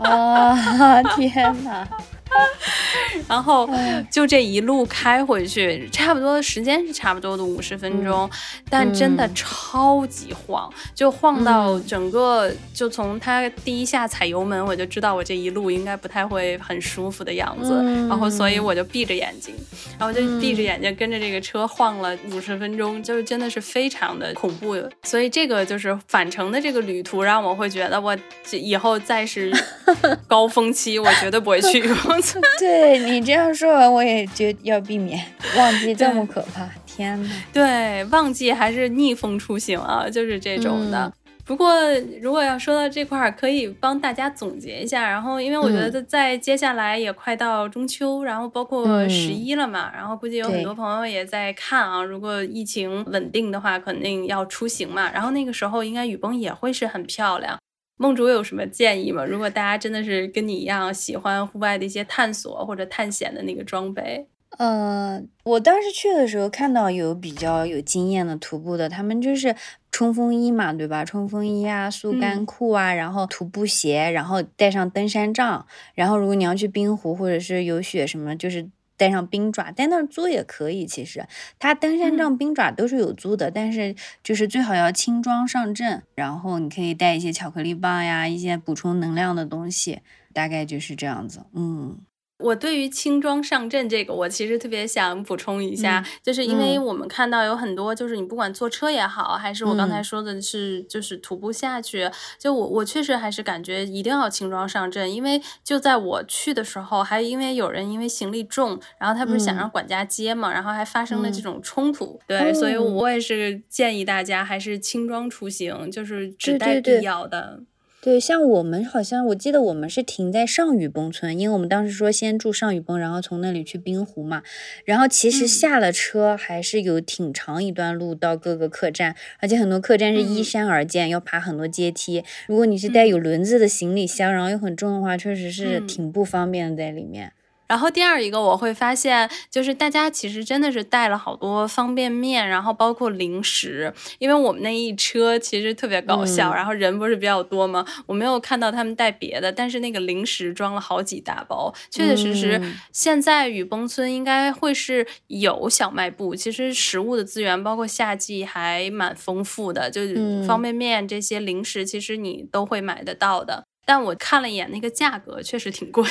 Speaker 2: 啊！天哪！
Speaker 1: 然后就这一路开回去，差不多的时间是差不多的五十分钟，但真的超级晃，就晃到整个就从他第一下踩油门，我就知道我这一路应该不太会很舒服的样子。然后所以我就闭着眼睛，然后就闭着眼睛跟着这个车晃了五十分钟，就是真的是非常的恐怖。所以这个就是返程的这个旅途，让我会觉得我以后再是 高峰期，我绝对不会去。
Speaker 2: 对你这样说完，我也觉要避免忘记这么可怕。天呐，
Speaker 1: 对，忘记还是逆风出行啊，就是这种的。不过，如果要说到这块儿，可以帮大家总结一下。然后，因为我觉得在接下来也快到中秋，然后包括十一了嘛，然后估计有很多朋友也在看啊。如果疫情稳定的话，肯定要出行嘛。然后那个时候，应该雨崩也会是很漂亮。梦竹有什么建议吗？如果大家真的是跟你一样喜欢户外的一些探索或者探险的那个装备，
Speaker 2: 呃，我当时去的时候看到有比较有经验的徒步的，他们就是冲锋衣嘛，对吧？冲锋衣啊，速干裤啊，然后徒步鞋，然后带上登山杖，然后如果你要去冰湖或者是有雪什么，就是带上冰爪，在那儿租也可以。其实它登山杖、冰爪都是有租的，但是就是最好要轻装上阵，然后你可以带一些巧克力棒呀，一些补充能量的东西，大概就是这样子。嗯。
Speaker 1: 我对于轻装上阵这个，我其实特别想补充一下，就是因为我们看到有很多，就是你不管坐车也好，还是我刚才说的是，就是徒步下去，就我我确实还是感觉一定要轻装上阵，因为就在我去的时候，还因为有人因为行李重，然后他不是想让管家接嘛，然后还发生了这种冲突，对，所以我也是建议大家还是轻装出行，就是只带必要的。
Speaker 2: 对，像我们好像，我记得我们是停在上雨崩村，因为我们当时说先住上雨崩，然后从那里去冰湖嘛。然后其实下了车还是有挺长一段路到各个客栈，而且很多客栈是依山而建，要爬很多阶梯。如果你是带有轮子的行李箱，然后又很重的话，确实是挺不方便的在里面。
Speaker 1: 然后第二一个我会发现，就是大家其实真的是带了好多方便面，然后包括零食。因为我们那一车其实特别搞笑，然后人不是比较多吗？我没有看到他们带别的，但是那个零食装了好几大包。确确实实，现在雨崩村应该会是有小卖部，其实食物的资源包括夏季还蛮丰富的，就是方便面这些零食，其实你都会买得到的。但我看了一眼那个价格，确实挺贵。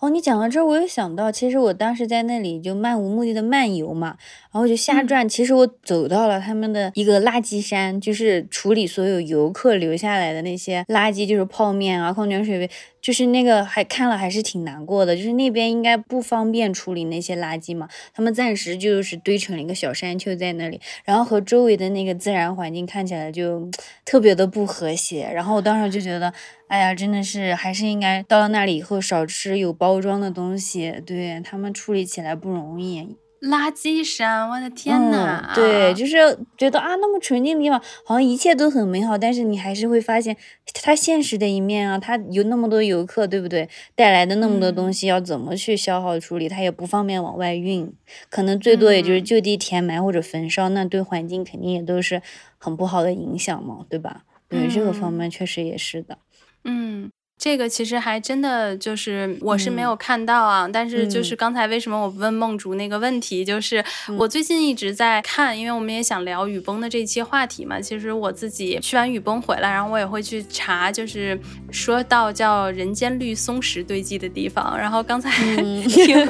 Speaker 2: 哦，你讲到这儿，我有想到，其实我当时在那里就漫无目的的漫游嘛，然后就瞎转。其实我走到了他们的一个垃圾山，就是处理所有游客留下来的那些垃圾，就是泡面啊、矿泉水杯。就是那个还看了还是挺难过的，就是那边应该不方便处理那些垃圾嘛，他们暂时就是堆成了一个小山丘在那里，然后和周围的那个自然环境看起来就特别的不和谐，然后我当时就觉得，哎呀，真的是还是应该到了那里以后少吃有包装的东西，对他们处理起来不容易。
Speaker 1: 垃圾山，我的天呐！
Speaker 2: 对，就是觉得啊，那么纯净的地方，好像一切都很美好，但是你还是会发现它现实的一面啊，它有那么多游客，对不对？带来的那么多东西要怎么去消耗处理，它也不方便往外运，可能最多也就是就地填埋或者焚烧，那对环境肯定也都是很不好的影响嘛，对吧？对这个方面确实也是的，
Speaker 1: 嗯。这个其实还真的就是我是没有看到啊，但是就是刚才为什么我问梦竹那个问题，就是我最近一直在看，因为我们也想聊雨崩的这期话题嘛。其实我自己去完雨崩回来，然后我也会去查，就是说到叫人间绿松石堆积的地方。然后刚才 听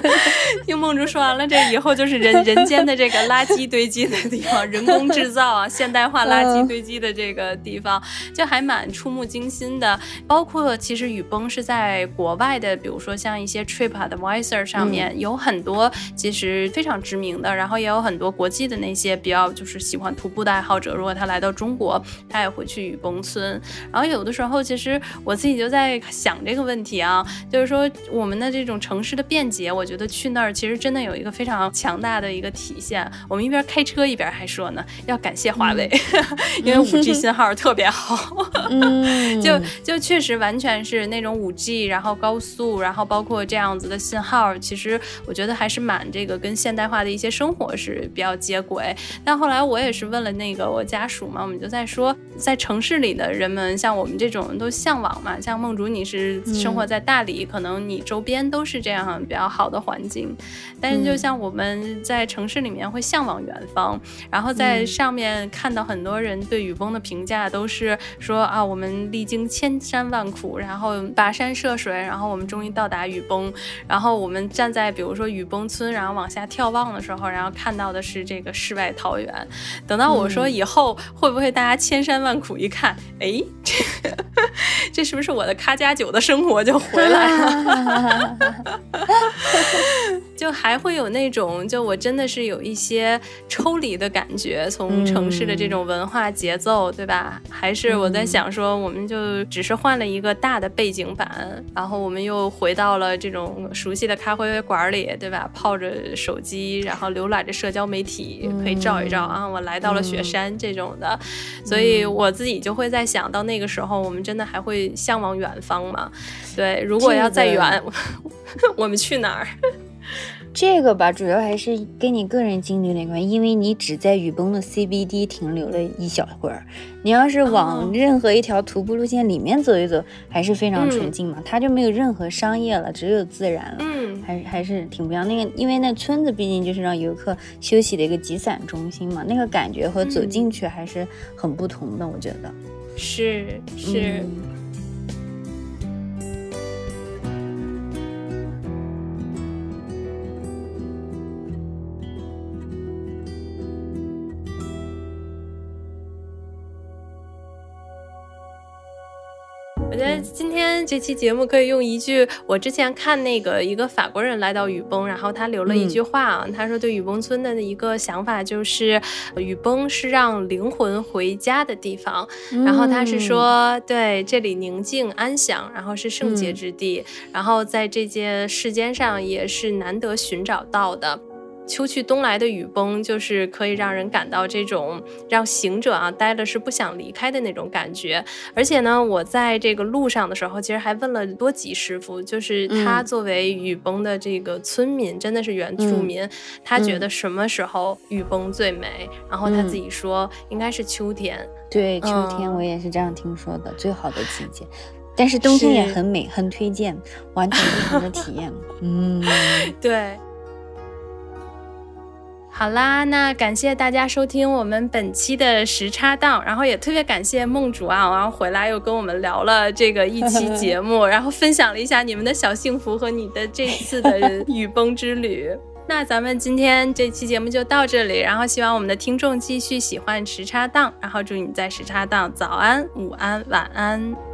Speaker 1: 听梦竹说完了，这以后就是人人间的这个垃圾堆积的地方，人工制造啊，现代化垃圾堆积的这个地方，就还蛮触目惊心的。包括其实。实雨崩是在国外的，比如说像一些 Trip Advisor 上面有很多其实非常知名的，然后也有很多国际的那些比较就是喜欢徒步的爱好者，如果他来到中国，他也会去雨崩村。然后有的时候，其实我自己就在想这个问题啊，就是说我们的这种城市的便捷，我觉得去那儿其实真的有一个非常强大的一个体现。我们一边开车一边还说呢，要感谢华为，因为五 G 信号特别好，就就确实完全。是那种五 G，然后高速，然后包括这样子的信号，其实我觉得还是蛮这个跟现代化的一些生活是比较接轨。但后来我也是问了那个我家属嘛，我们就在说，在城市里的人们，像我们这种都向往嘛，像梦竹你是生活在大理，可能你周边都是这样比较好的环境。但是就像我们在城市里面会向往远方，然后在上面看到很多人对雨崩的评价都是说啊，我们历经千山万苦，然后。然后跋山涉水，然后我们终于到达雨崩。然后我们站在比如说雨崩村，然后往下眺望的时候，然后看到的是这个世外桃源。等到我说以后会不会大家千山万苦一看，哎，这 这是不是我的咖加酒的生活就回来了？就还会有那种，就我真的是有一些抽离的感觉，从城市的这种文化节奏，对吧？还是我在想说，我们就只是换了一个大的背景板，然后我们又回到了这种熟悉的咖啡馆里，对吧？泡着手机，然后浏览着社交媒体，可以照一照啊，我来到了雪山这种的。所以我自己就会在想到那个时候，我们真的还会向往远方吗？对，如果要再远，我们去哪儿？
Speaker 2: 这个吧，主要还是跟你个人经历有点关，因为你只在雨崩的 CBD 停留了一小会儿。你要是往任何一条徒步路线里面走一走，还是非常纯净嘛，它就没有任何商业了，只有自然了。嗯，还还是挺不一样。那个，因为那村子毕竟就是让游客休息的一个集散中心嘛，那个感觉和走进去还是很不同的，我觉得。
Speaker 1: 是是。我觉得今天这期节目可以用一句，我之前看那个一个法国人来到雨崩，然后他留了一句话啊，他说对雨崩村的一个想法就是，雨崩是让灵魂回家的地方，然后他是说，对这里宁静安详，然后是圣洁之地，然后在这些世间上也是难得寻找到的。秋去冬来的雨崩，就是可以让人感到这种让行者啊待了是不想离开的那种感觉。而且呢，我在这个路上的时候，其实还问了多吉师傅，就是他作为雨崩的这个村民，真的是原住民，他觉得什么时候雨崩最美？然后他自己说应该是秋天。
Speaker 2: 对，秋天我也是这样听说的，最好的季节。但是冬天也很美，很推荐，完全不同的体验。嗯，
Speaker 1: 对。好啦，那感谢大家收听我们本期的时差档，然后也特别感谢梦主啊，然后回来又跟我们聊了这个一期节目，然后分享了一下你们的小幸福和你的这次的雨 崩之旅。那咱们今天这期节目就到这里，然后希望我们的听众继续喜欢时差档，然后祝你在时差档早安、午安、晚安。